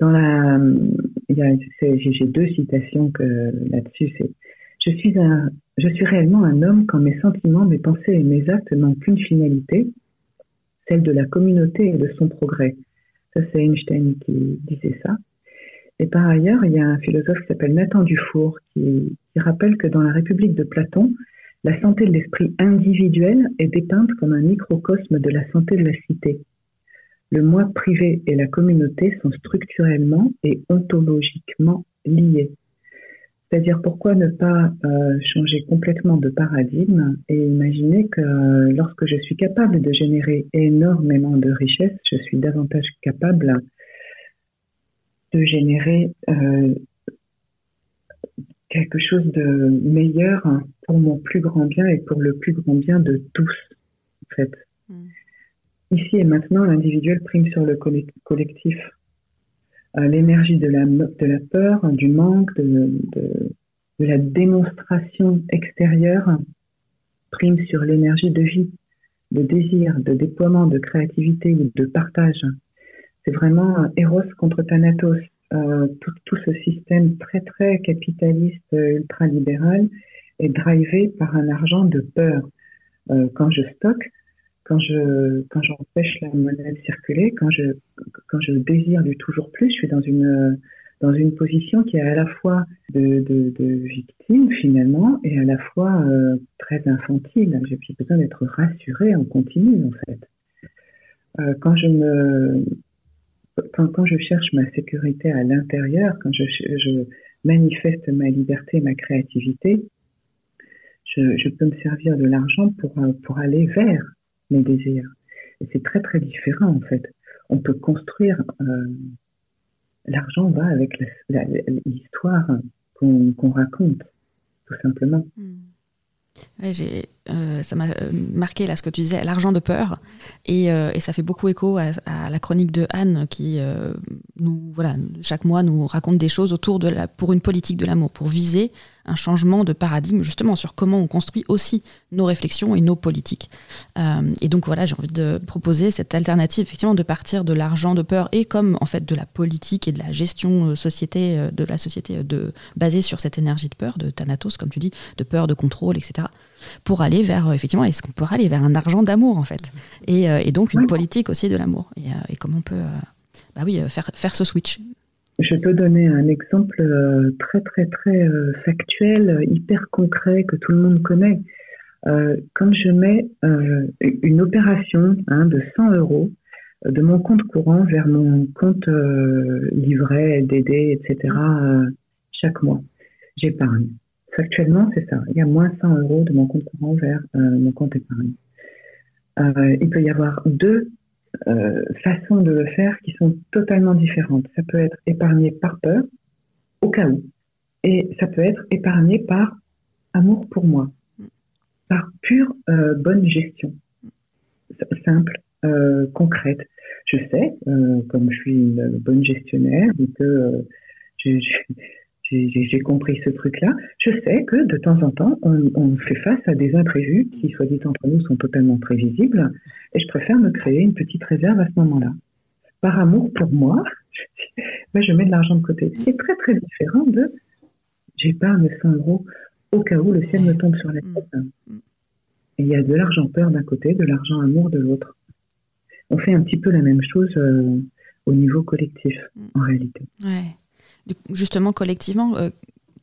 Dans la, j'ai deux citations que là-dessus. C'est, je suis un, je suis réellement un homme quand mes sentiments, mes pensées et mes actes n'ont qu'une finalité, celle de la communauté et de son progrès. Ça, c'est Einstein qui disait ça. Et par ailleurs, il y a un philosophe qui s'appelle Nathan Dufour qui, rappelle que dans la République de Platon, la santé de l'esprit individuel est dépeinte comme un microcosme de la santé de la cité. Le moi privé et la communauté sont structurellement et ontologiquement liés. C'est-à-dire pourquoi ne pas euh, changer complètement de paradigme et imaginer que euh, lorsque je suis capable de générer énormément de richesses, je suis davantage capable de générer euh, quelque chose de meilleur pour mon plus grand bien et pour le plus grand bien de tous, en fait. Mm. Ici et maintenant, l'individuel prime sur le collectif. Euh, l'énergie de la, de la peur, du manque, de, de, de la démonstration extérieure prime sur l'énergie de vie, de désir, de déploiement, de créativité, de partage. C'est vraiment Eros contre Thanatos. Tout, tout, ce système très très capitaliste ultralibéral est drivé par un argent de peur. quand je stocke, quand je quand j'empêche la monnaie de circuler, quand je quand je désire du toujours plus, je suis dans une dans une position qui est à la fois de, de, victime finalement et à la fois euh, très infantile. J'ai besoin d'être rassurée en continu en fait. Euh, quand je me quand, je cherche ma sécurité à l'intérieur, quand je, manifeste ma liberté, ma créativité, je, peux me servir de l'argent pour, pour aller vers mes désirs. Et c'est très très différent en fait. On peut construire euh, l'argent va avec l'histoire qu'on raconte, tout simplement. Euh, ça m'a euh, marqué là ce que tu disais, l'argent de peur, et, euh, ça fait beaucoup écho à, la chronique de Anne qui nous, voilà, chaque mois nous raconte des choses autour de la, pour une politique de l'amour, pour viser un changement de paradigme justement sur comment on construit aussi nos réflexions et nos politiques. Et donc voilà, j'ai envie de proposer cette alternative, effectivement, de partir de l'argent de peur et comme en fait de la politique et de la gestion société, de la société de, basée sur cette énergie de peur, de Thanatos, comme tu dis, de peur, de contrôle, etc. Pour aller vers, effectivement, est-ce qu'on peut aller vers un argent d'amour en fait? Et, et, donc une politique aussi de l'amour. Et, et, comment on peut bah oui, faire, faire ce switch? Je peux donner un exemple euh, très très très euh, factuel, hyper concret que tout le monde connaît. Euh, quand je mets une opération hein, de 100 euros de mon compte courant vers mon compte livret, LDD, etc. chaque mois, j'épargne. Factuellement, c'est ça. Il y a moins 100 euros de mon compte courant vers mon compte épargne. il peut y avoir deux euh, façons de le faire qui sont totalement différentes. Ça peut être épargné par peur, au cas où, et ça peut être épargné par amour pour moi, par pure euh, bonne gestion, simple, euh, concrète. Je sais, comme je suis une bonne gestionnaire que je, j'ai compris ce truc-là. Je sais que de temps en temps, on, fait face à des imprévus qui, soit dit entre nous, sont totalement prévisibles, et je préfère me créer une petite réserve à ce moment-là. Par amour pour moi, ben, je mets de l'argent de côté. C'est très très différent de j'épargne 100 euros au cas où le ciel me tombe sur la tête. Et il y a de l'argent peur d'un côté, de l'argent amour de l'autre. On fait un petit peu la même chose euh, au niveau collectif, en réalité. Ouais justement collectivement, euh,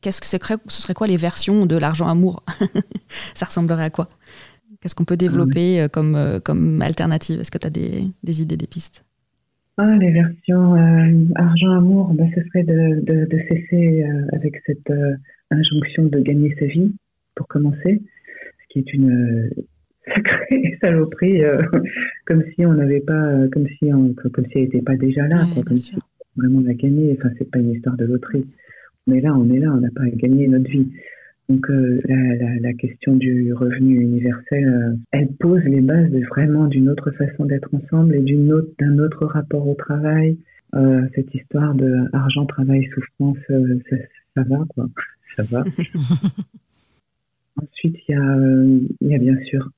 qu'est-ce que ce serait quoi les versions de l'argent amour Ça ressemblerait à quoi Qu'est-ce qu'on peut développer euh, comme, euh, comme alternative Est-ce que tu as des, des, idées, des pistes ah, Les versions argent-amour, bah, ce serait de, de, de cesser avec cette injonction de gagner sa vie, pour commencer, ce qui est une sacrée saloperie, comme si on n'avait pas, comme si comme si elle n'était pas déjà là, comme si vraiment la gagner. Enfin, c'est pas une histoire de loterie. On est là, on est là, on n'a pas à gagner notre vie. Donc euh, la, la, question du revenu universel, euh, elle pose les bases vraiment d'une autre façon d'être ensemble et d'une autre, d'un autre rapport au travail. Euh, cette histoire de argent, travail, souffrance, ça, ça, va quoi, ça va. Ensuite, il y y a bien sûr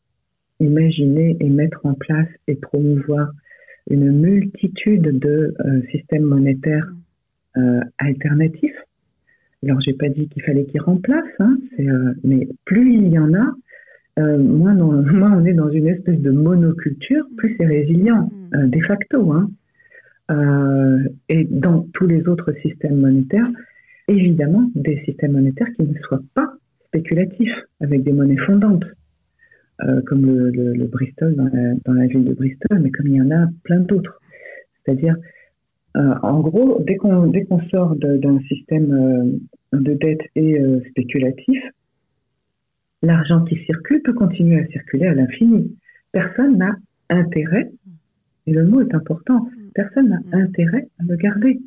imaginer et mettre en place et promouvoir une multitude de euh, systèmes monétaires euh, alternatifs. Alors, j'ai pas dit qu'il fallait qu'ils remplacent, hein, euh, mais plus il y en a, moins, moins, on est dans une espèce de monoculture, plus c'est résilient, mm. de facto. Hein. et dans tous les autres systèmes monétaires, évidemment, des systèmes monétaires qui ne soient pas spéculatifs, avec des monnaies fondantes. Euh, comme le, Bristol dans la, ville de Bristol, mais comme il y en a plein d'autres. C'est-à-dire, euh, en gros, dès qu'on dès qu'on sort d'un système euh, de dette et spéculatif, l'argent qui circule peut continuer à circuler à l'infini. Personne n'a intérêt, et le mot est important, personne n'a intérêt à le garder.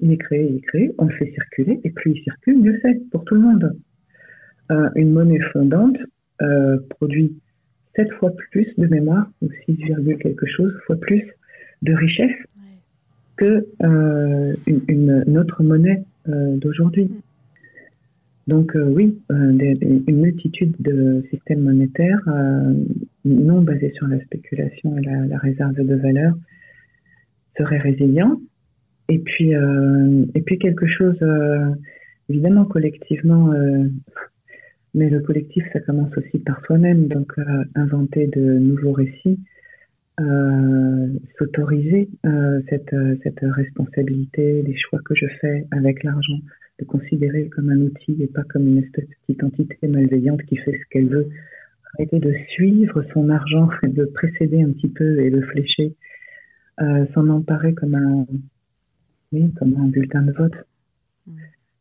Il est créé, il est créé, on le fait circuler, et plus il circule, mieux c'est pour tout le monde. une monnaie fondante, euh, produit 7 fois plus de mémoire, ou 6, quelque chose fois plus de richesse que euh, une, autre monnaie euh, d'aujourd'hui. Mm. Donc oui, une multitude de systèmes monétaires non basés sur la spéculation et la, réserve de valeur seraient résilients et puis, et puis quelque chose, évidemment, collectivement, mais le collectif, ça commence aussi par soi-même, donc inventer de nouveaux récits, s'autoriser cette, cette responsabilité des choix que je fais avec l'argent, de considérer comme un outil et pas comme une espèce de petite entité malveillante qui fait ce qu'elle veut. Arrêter de suivre son argent, de précéder un petit peu et de flécher, euh, s'en emparer comme un, oui, comme un bulletin de vote. Mm.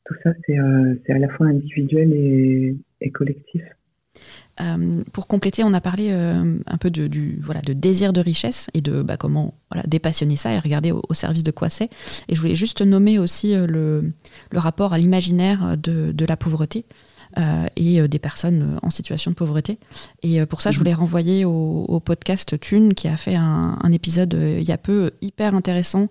Tout ça, euh, c'est à la fois individuel et, et collectif. Euh, pour compléter, on a parlé euh, un peu de, désir de richesse et de bah, comment dépassionner ça et regarder au, service de quoi c'est. Et je voulais juste nommer aussi euh, le, rapport à l'imaginaire de, la pauvreté. et des personnes en situation de pauvreté. Et pour ça, je voulais renvoyer au, podcast Thune qui a fait un, épisode il y a peu hyper intéressant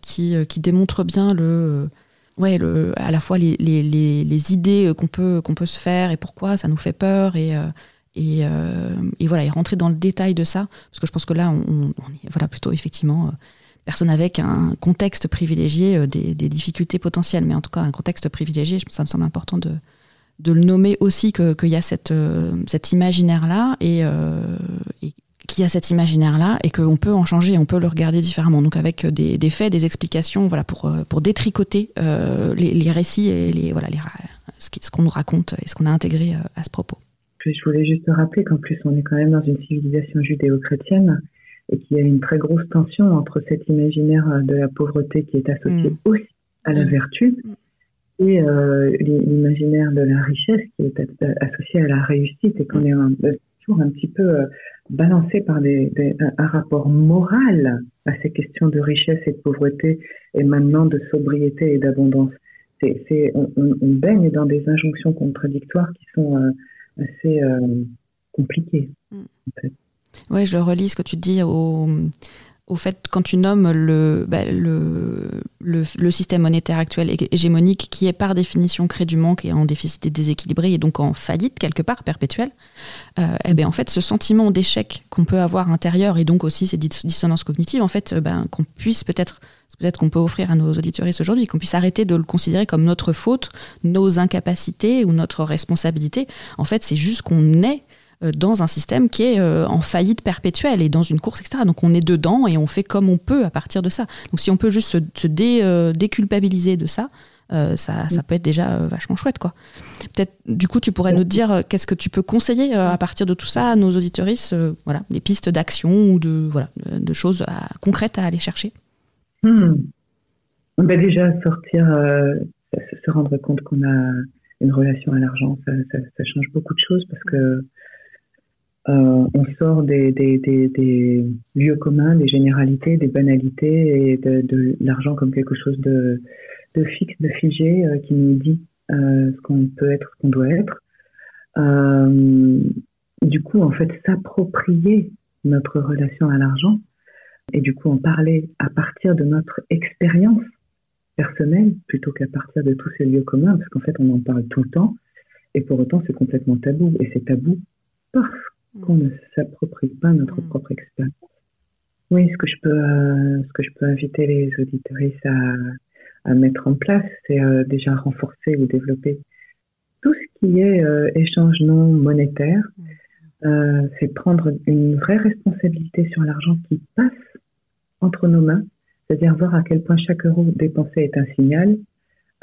qui démontre bien le, ouais, le, à la fois les, les, les, idées qu'on peut, qu'on peut se faire et pourquoi ça nous fait peur et, euh, et, euh, et, voilà, et rentrer dans le détail de ça, parce que je pense que là, on, est voilà, plutôt effectivement euh, personne avec un contexte privilégié des, des, difficultés potentielles, mais en tout cas un contexte privilégié, ça me semble important de, de le nommer aussi qu'il y a cette, cet imaginaire-là. Et, et, qu'il y a cet imaginaire-là et qu'on peut en changer, on peut le regarder différemment. Donc avec des, des faits, des explications, voilà, pour, euh, pour détricoter euh, les, les, récits et les, voilà, les, ce qu'on nous raconte et ce qu'on a intégré euh, à ce propos. Je voulais juste rappeler qu'en plus on est quand même dans une civilisation judéo-chrétienne et qu'il y a une très grosse tension entre cet imaginaire de la pauvreté qui est associé mm. aussi à la mm. vertu mm. et euh, l'imaginaire de la richesse qui est associé à la réussite et qu'on est toujours un petit peu balancé par des, un, rapport moral à ces questions de richesse et de pauvreté et maintenant de sobriété et d'abondance. C'est, on, baigne dans des injonctions contradictoires qui sont euh, assez euh, compliquées. Mm. Oui, je relis ce que tu dis au, au fait, quand tu nommes bah, le, le, le, système monétaire actuel hégémonique, qui est par définition crée du manque et en déficit déséquilibré et donc en faillite quelque part perpétuelle, euh, eh bien en fait, ce sentiment d'échec qu'on peut avoir intérieur et donc aussi ces dissonances cognitives, en fait, euh, ben, qu'on puisse peut-être, peut-être qu'on peut offrir à nos auditoristes aujourd'hui, qu'on puisse arrêter de le considérer comme notre faute, nos incapacités ou notre responsabilité. En fait, c'est juste qu'on est dans un système qui est euh, en faillite perpétuelle et dans une course, etc. Donc on est dedans et on fait comme on peut à partir de ça. Donc si on peut juste se, euh, déculpabiliser de ça, ça, ça, peut être déjà vachement chouette. quoi. Peut-être, du coup, tu pourrais nous dire qu'est-ce que tu peux conseiller à partir de tout ça à nos auditoristes, voilà, les pistes d'action ou de, voilà, de, choses concrètes à aller chercher? Hmm. ben Déjà, sortir, se rendre compte qu'on a une relation à l'argent, ça, ça, change beaucoup de choses parce que euh, on sort des, des, des, des, lieux communs, des généralités, des banalités et de, de l'argent comme quelque chose de, de fixe, de figé, euh, qui nous dit euh, ce qu'on peut être, ce qu'on doit être. Euh, du coup, en fait, s'approprier notre relation à l'argent et du coup en parler à partir de notre expérience personnelle plutôt qu'à partir de tous ces lieux communs, parce qu'en fait, on en parle tout le temps et pour autant, c'est complètement tabou. Et c'est tabou parce qu'on ne s'approprie pas notre mm. propre expérience. Oui, ce que je peux, euh, ce que je peux inviter les auditeurs à, à mettre en place, c'est euh, déjà renforcer ou développer tout ce qui est euh, échange non monétaire. Mm. c'est prendre une vraie responsabilité sur l'argent qui passe entre nos mains, c'est-à-dire voir à quel point chaque euro dépensé est un signal,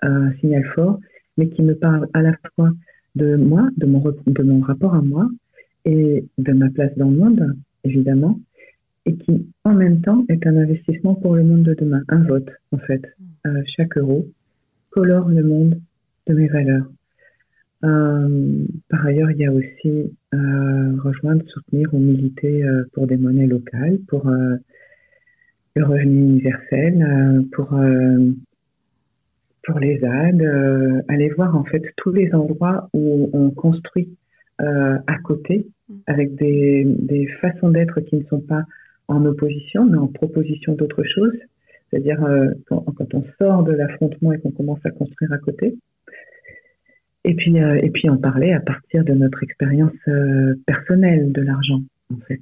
un signal fort, mais qui me parle à la fois de moi, de mon, de mon rapport à moi, et de ma place dans le monde, évidemment, et qui en même temps est un investissement pour le monde de demain, un vote en fait. Mm. Euh, chaque euro colore le monde de mes valeurs. Euh, par ailleurs, il y a aussi euh, rejoindre, soutenir ou militer pour des monnaies locales, pour le revenu universel, pour pour les aides, aller voir en fait tous les endroits où on construit euh, à côté, mm. avec des, des façons d'être qui ne sont pas en opposition, mais en proposition d'autre chose. C'est-à-dire euh, quand, quand, on sort de l'affrontement et qu'on commence à construire à côté. Et puis, euh, et puis en parler à partir de notre expérience personnelle de l'argent, en fait.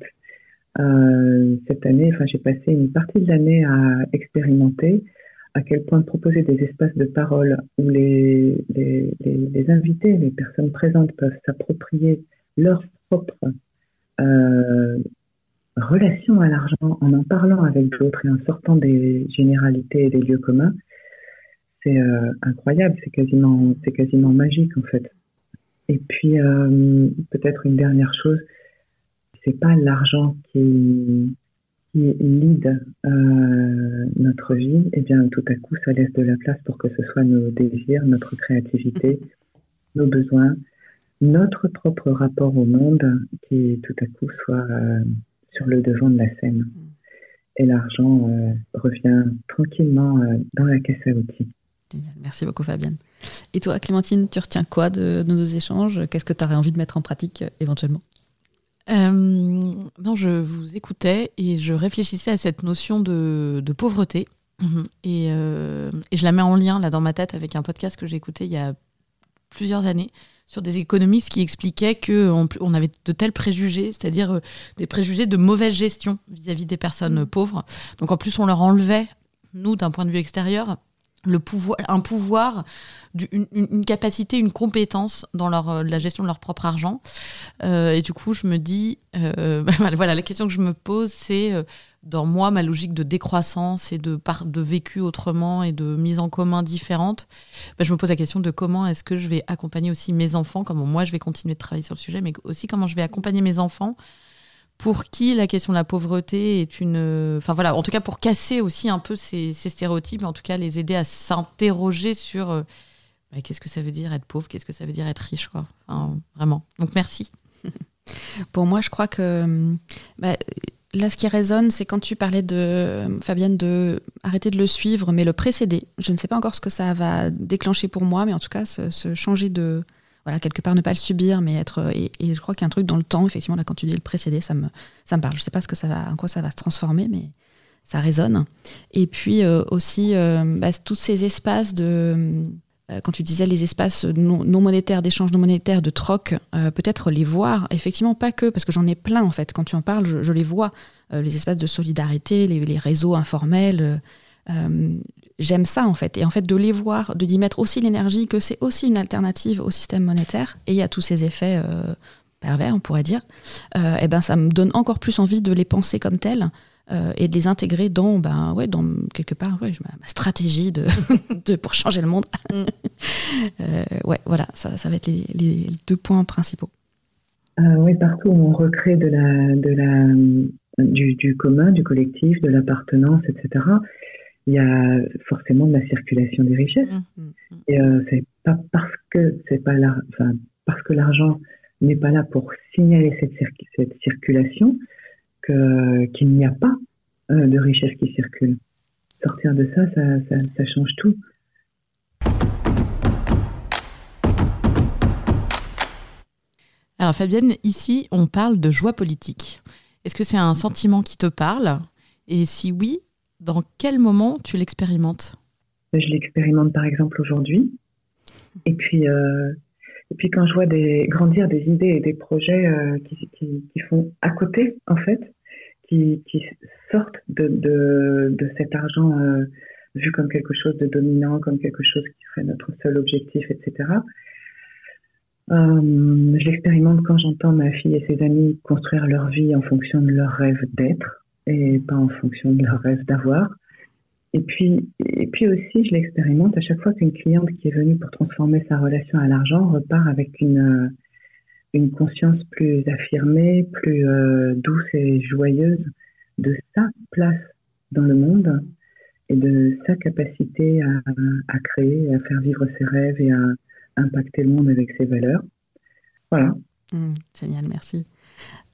cette année, enfin, j'ai passé une partie de l'année à expérimenter à quel point proposer des espaces de parole où les, les, invités, les personnes présentes peuvent s'approprier leur propre euh, relation à l'argent en en parlant avec d'autres et en sortant des généralités et des lieux communs, c'est euh, incroyable, c'est quasiment, c'est quasiment magique en fait. Et puis euh, peut-être une dernière chose, c'est pas l'argent qui, qui lead euh, notre vie, et eh bien tout à coup ça laisse de la place pour que ce soit nos désirs, notre créativité, nos besoins, notre propre rapport au monde qui tout à coup soit sur le devant de la scène. Et l'argent revient tranquillement dans la caisse à outils. Merci beaucoup Fabienne. Et toi Clémentine, tu retiens quoi de, nos échanges? Qu'est-ce que tu aurais envie de mettre en pratique euh, éventuellement? Euh, non, je vous écoutais et je réfléchissais à cette notion de, pauvreté. Mhm. Euh, et, je la mets en lien là dans ma tête avec un podcast que j'ai écouté il y a plusieurs années sur des économistes qui expliquaient qu'on on avait de tels préjugés, c'est-à-dire des préjugés de mauvaise gestion vis-à-vis des personnes mhm. pauvres. Donc en plus, on leur enlevait, nous, d'un point de vue extérieur, le pouvoir, un pouvoir, une, capacité, une compétence dans leur, euh, la gestion de leur propre argent. Euh, et du coup, je me dis, euh, voilà, la question que je me pose, c'est dans moi, ma logique de décroissance et de, de vécu autrement et de mise en commun différente, bah, je me pose la question de comment est-ce que je vais accompagner aussi mes enfants, comment moi je vais continuer de travailler sur le sujet, mais aussi comment je vais accompagner mes enfants pour qui la question de la pauvreté est une. Enfin voilà, en tout cas pour casser aussi un peu ces, stéréotypes, en tout cas les aider à s'interroger sur euh, qu'est-ce que ça veut dire être pauvre, qu'est-ce que ça veut dire être riche, quoi. vraiment. Donc merci. pour moi, je crois que. Bah, là, ce qui résonne, c'est quand tu parlais de Fabienne de arrêter de le suivre, mais le précéder. Je ne sais pas encore ce que ça va déclencher pour moi, mais en tout cas, se changer de, voilà, quelque part ne pas le subir, mais être. Et, je crois qu'il y a un truc dans le temps, effectivement, là, quand tu dis le précédé, ça me, ça me parle. Je ne sais pas ce que ça va, en quoi ça va se transformer, mais ça résonne. Et puis euh, aussi, euh, bah, tous ces espaces de. Euh, quand tu disais les espaces non, monétaires, d'échange non monétaire, de troc, peut-être les voir, effectivement, pas que, parce que j'en ai plein, en fait. Quand tu en parles, je, les vois. les espaces de solidarité, les, les réseaux informels j'aime ça en fait. Et en fait, de les voir, de d'y mettre aussi l'énergie, que c'est aussi une alternative au système monétaire, et il y a tous ces effets euh, pervers, on pourrait dire, et euh, eh ben ça me donne encore plus envie de les penser comme tels. Euh, et de les intégrer dans, ben, ouais, dans quelque part ouais, ma, stratégie de, de, pour changer le monde. Mm. ouais, voilà, ça, ça va être les, les, deux points principaux. oui, partout où on recrée de la, de la, du, du commun, du collectif, de l'appartenance, etc il y a forcément de la circulation des richesses. Mmh, mmh, mmh. Et euh, c'est pas parce que c'est pas là, enfin, parce que l'argent n'est pas là pour signaler cette, cette circulation que qu'il n'y a pas euh, de richesse qui circule. Sortir de ça, ça, ça, ça change tout. Alors Fabienne, ici, on parle de joie politique. Est-ce que c'est un sentiment qui te parle? Et si oui, dans quel moment tu l'expérimentes? Je l'expérimente par exemple aujourd'hui. Et puis, euh, et puis quand je vois grandir des idées et des projets euh, qui, qui, font à côté, en fait, qui, qui sortent de, de, de, cet argent euh, vu comme quelque chose de dominant, comme quelque chose qui serait notre seul objectif, etc. je l'expérimente quand j'entends ma fille et ses amis construire leur vie en fonction de leur rêve d'être et pas en fonction de leur rêve d'avoir. Et puis, et puis aussi, je l'expérimente à chaque fois qu'une cliente qui est venue pour transformer sa relation à l'argent repart avec une, euh, conscience plus affirmée, plus euh, douce et joyeuse de sa place dans le monde et de sa capacité à, à créer, à faire vivre ses rêves et à impacter le monde avec ses valeurs. Voilà. Mmh, génial, merci.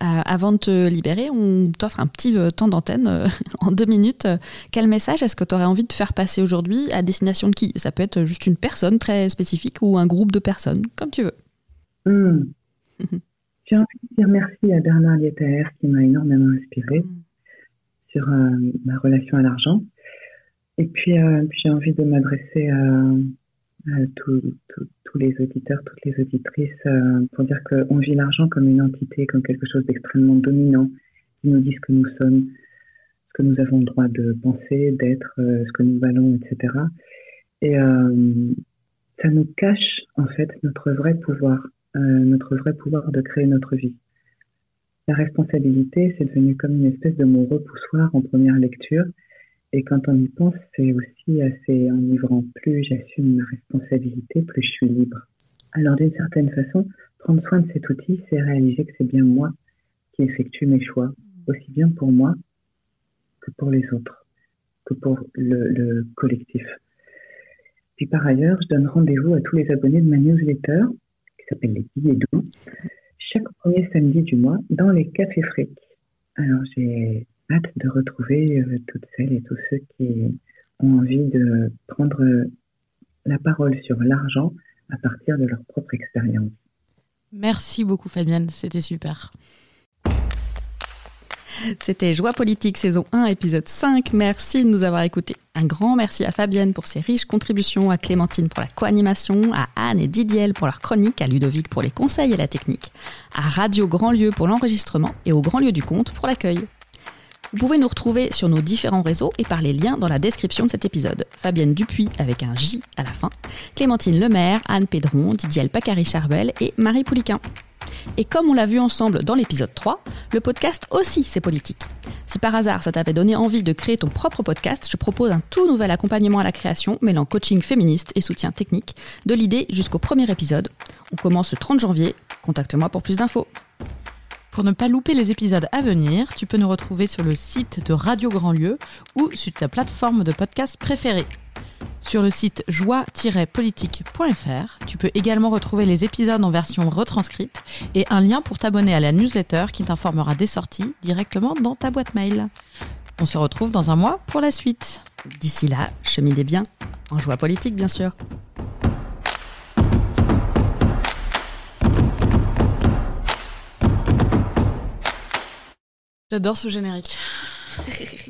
Euh, avant de te libérer, on t'offre un petit euh, temps d'antenne euh, en deux minutes. Quel message est-ce que tu aurais envie de faire passer aujourd'hui à destination de qui? Ça peut être juste une personne très spécifique ou un groupe de personnes, comme tu veux. Hmm. J'ai envie de dire merci à Bernard Lietaer qui m'a énormément inspiré hmm. sur ma relation à l'argent. Et puis, j'ai envie de m'adresser à tous les auditeurs, toutes les auditrices, euh, pour dire qu'on vit l'argent comme une entité, comme quelque chose d'extrêmement dominant, qui nous dit ce que nous sommes, ce que nous avons le droit de penser, d'être, ce que nous valons, etc. Et ça nous cache en fait notre vrai pouvoir, notre vrai pouvoir de créer notre vie. La responsabilité, c'est devenu comme une espèce de mot repoussoir en première lecture. Et quand on y pense, c'est aussi assez enivrant. Plus j'assume ma responsabilité, plus je suis libre. Alors d'une certaine façon, prendre soin de cet outil, c'est réaliser que c'est bien moi qui effectue mes choix, aussi bien pour moi que pour les autres, que pour le, collectif. Puis par ailleurs, je donne rendez-vous à tous les abonnés de ma newsletter, qui s'appelle Les Billets doux, chaque premier samedi du mois dans les cafés frics. Alors j'ai hâte de retrouver euh, toutes celles et tous ceux qui ont envie de prendre la parole sur l'argent à partir de leur propre expérience. Merci beaucoup Fabienne, c'était super. C'était Joie politique saison 1 épisode 5. Merci de nous avoir écoutés. Un grand merci à Fabienne pour ses riches contributions, à Clémentine pour la co-animation, à Anne et Didier pour leur chronique, à Ludovic pour les conseils et la technique, à Radio Grand Lieu pour l'enregistrement et au Grand Lieu du Compte pour l'accueil. Vous pouvez nous retrouver sur nos différents réseaux et par les liens dans la description de cet épisode. Fabienne Dupuis avec un J à la fin, Clémentine Lemaire, Anne Pédron, Didier Pacari-Charbel et Marie Pouliquin. Et comme on l'a vu ensemble dans l'épisode 3, le podcast aussi c'est politique. Si par hasard ça t'avait donné envie de créer ton propre podcast, je propose un tout nouvel accompagnement à la création mêlant coaching féministe et soutien technique, de l'idée jusqu'au premier épisode. On commence le 30 janvier, contacte-moi pour plus d'infos. Pour ne pas louper les épisodes à venir, tu peux nous retrouver sur le site de Radio Grand Lieu ou sur ta plateforme de podcast préférée. Sur le site joie-politique.fr, tu peux également retrouver les épisodes en version retranscrite et un lien pour t'abonner à la newsletter qui t'informera des sorties directement dans ta boîte mail. On se retrouve dans un mois pour la suite. D'ici là, cheminez bien, en joie politique bien sûr. J'adore ce générique.